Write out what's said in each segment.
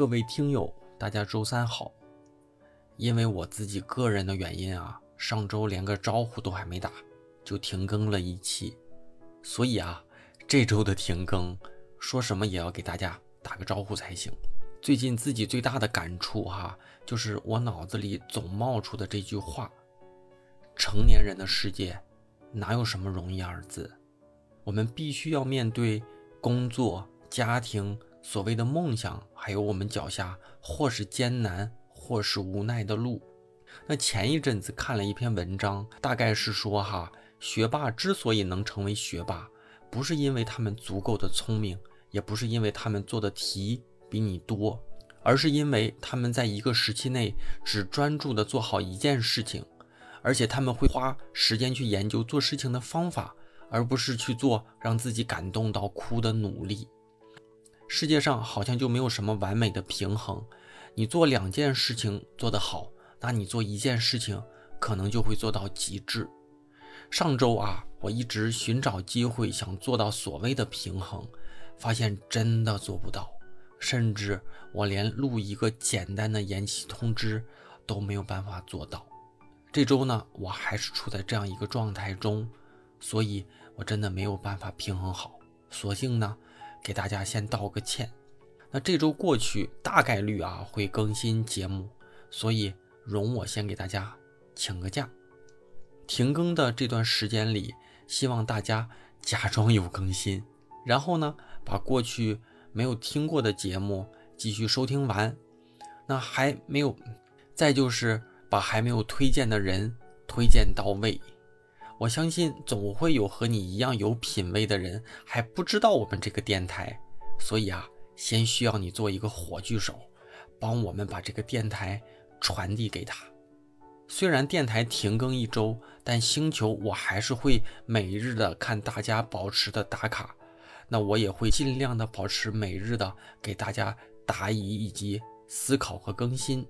各位听友，大家周三好。因为我自己个人的原因啊，上周连个招呼都还没打，就停更了一期。所以啊，这周的停更，说什么也要给大家打个招呼才行。最近自己最大的感触哈，就是我脑子里总冒出的这句话：成年人的世界，哪有什么容易二字？我们必须要面对工作、家庭。所谓的梦想，还有我们脚下或是艰难或是无奈的路。那前一阵子看了一篇文章，大概是说哈，学霸之所以能成为学霸，不是因为他们足够的聪明，也不是因为他们做的题比你多，而是因为他们在一个时期内只专注的做好一件事情，而且他们会花时间去研究做事情的方法，而不是去做让自己感动到哭的努力。世界上好像就没有什么完美的平衡，你做两件事情做得好，那你做一件事情可能就会做到极致。上周啊，我一直寻找机会想做到所谓的平衡，发现真的做不到，甚至我连录一个简单的延期通知都没有办法做到。这周呢，我还是处在这样一个状态中，所以我真的没有办法平衡好，索性呢。给大家先道个歉，那这周过去大概率啊会更新节目，所以容我先给大家请个假。停更的这段时间里，希望大家假装有更新，然后呢把过去没有听过的节目继续收听完。那还没有，再就是把还没有推荐的人推荐到位。我相信总会有和你一样有品位的人还不知道我们这个电台，所以啊，先需要你做一个火炬手，帮我们把这个电台传递给他。虽然电台停更一周，但星球我还是会每日的看大家保持的打卡，那我也会尽量的保持每日的给大家答疑以及思考和更新。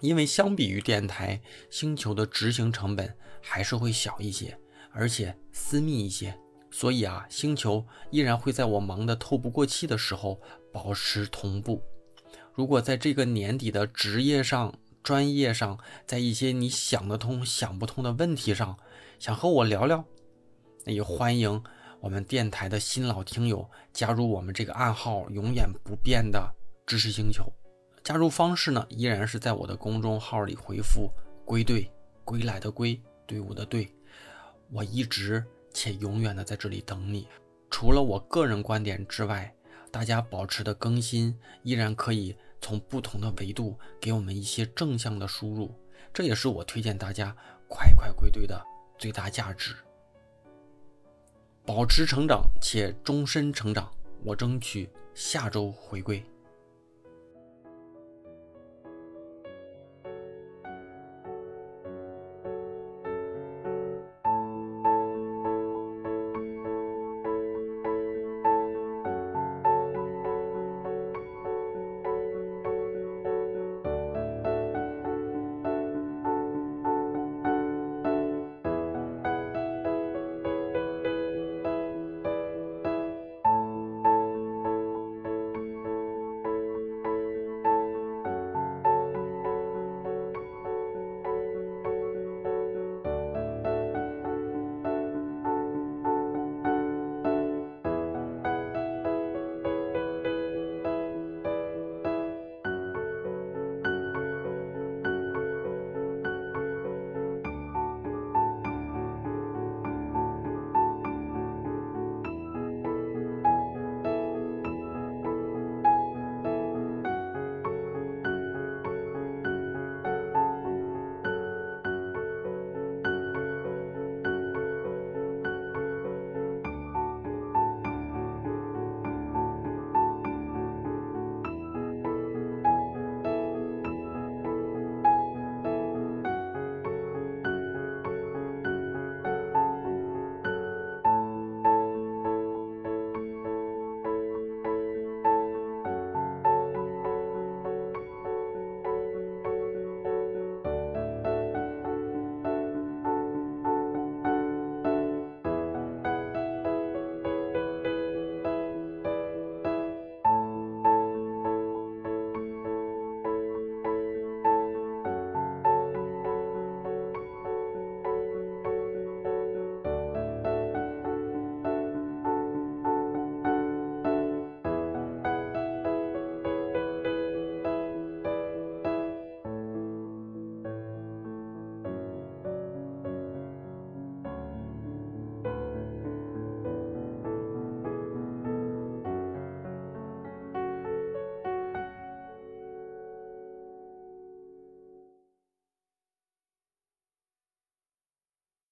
因为相比于电台，星球的执行成本还是会小一些，而且私密一些，所以啊，星球依然会在我忙得透不过气的时候保持同步。如果在这个年底的职业上、专业上，在一些你想得通、想不通的问题上，想和我聊聊，那也欢迎我们电台的新老听友加入我们这个暗号永远不变的知识星球。加入方式呢，依然是在我的公众号里回复“归队”，归来的归，队伍的队。我一直且永远的在这里等你。除了我个人观点之外，大家保持的更新依然可以从不同的维度给我们一些正向的输入，这也是我推荐大家快快归队的最大价值。保持成长且终身成长，我争取下周回归。